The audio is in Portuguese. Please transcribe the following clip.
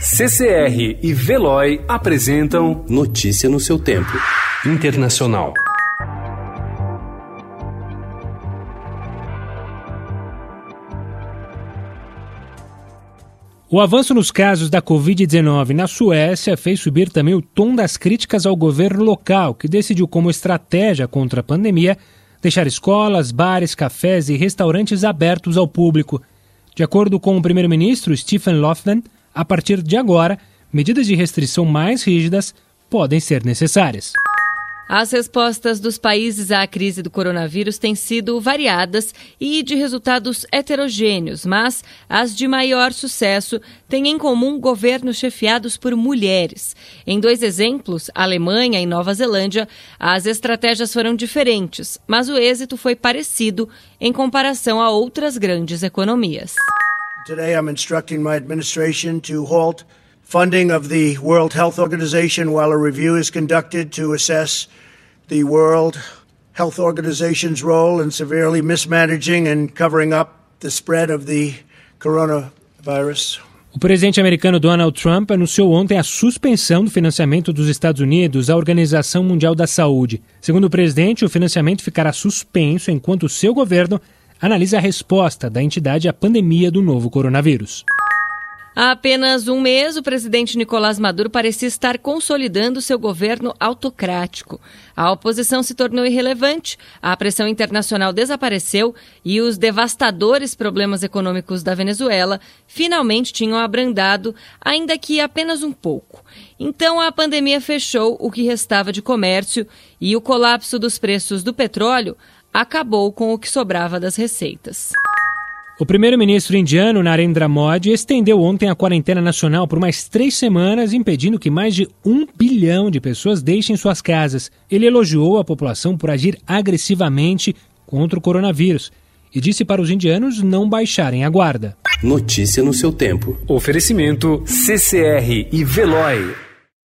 CCR e Veloy apresentam Notícia no seu tempo. Internacional. O avanço nos casos da Covid-19 na Suécia fez subir também o tom das críticas ao governo local, que decidiu, como estratégia contra a pandemia, deixar escolas, bares, cafés e restaurantes abertos ao público. De acordo com o primeiro-ministro Stephen Lofven, a partir de agora, medidas de restrição mais rígidas podem ser necessárias. As respostas dos países à crise do coronavírus têm sido variadas e de resultados heterogêneos, mas as de maior sucesso têm em comum governos chefiados por mulheres. Em dois exemplos, Alemanha e Nova Zelândia, as estratégias foram diferentes, mas o êxito foi parecido em comparação a outras grandes economias. Today, I'm instructing my administration to halt funding of the World Health Organization while a review is conducted to assess the World Health Organization's role in severely mismanaging and covering up the spread of the coronavirus. O presidente americano Donald Trump anunciou ontem a suspensão do financiamento dos Estados Unidos à Organização Mundial da Saúde. Segundo o presidente, o financiamento ficará suspenso enquanto o seu governo analisa a resposta da entidade à pandemia do novo coronavírus. Há apenas um mês, o presidente Nicolás Maduro parecia estar consolidando seu governo autocrático. A oposição se tornou irrelevante, a pressão internacional desapareceu e os devastadores problemas econômicos da Venezuela finalmente tinham abrandado, ainda que apenas um pouco. Então a pandemia fechou o que restava de comércio e o colapso dos preços do petróleo acabou com o que sobrava das receitas. O primeiro-ministro indiano Narendra Modi estendeu ontem a quarentena nacional por mais três semanas, impedindo que mais de um bilhão de pessoas deixem suas casas. Ele elogiou a população por agir agressivamente contra o coronavírus e disse para os indianos não baixarem a guarda. Notícia no seu tempo. Oferecimento CCR e Veloy.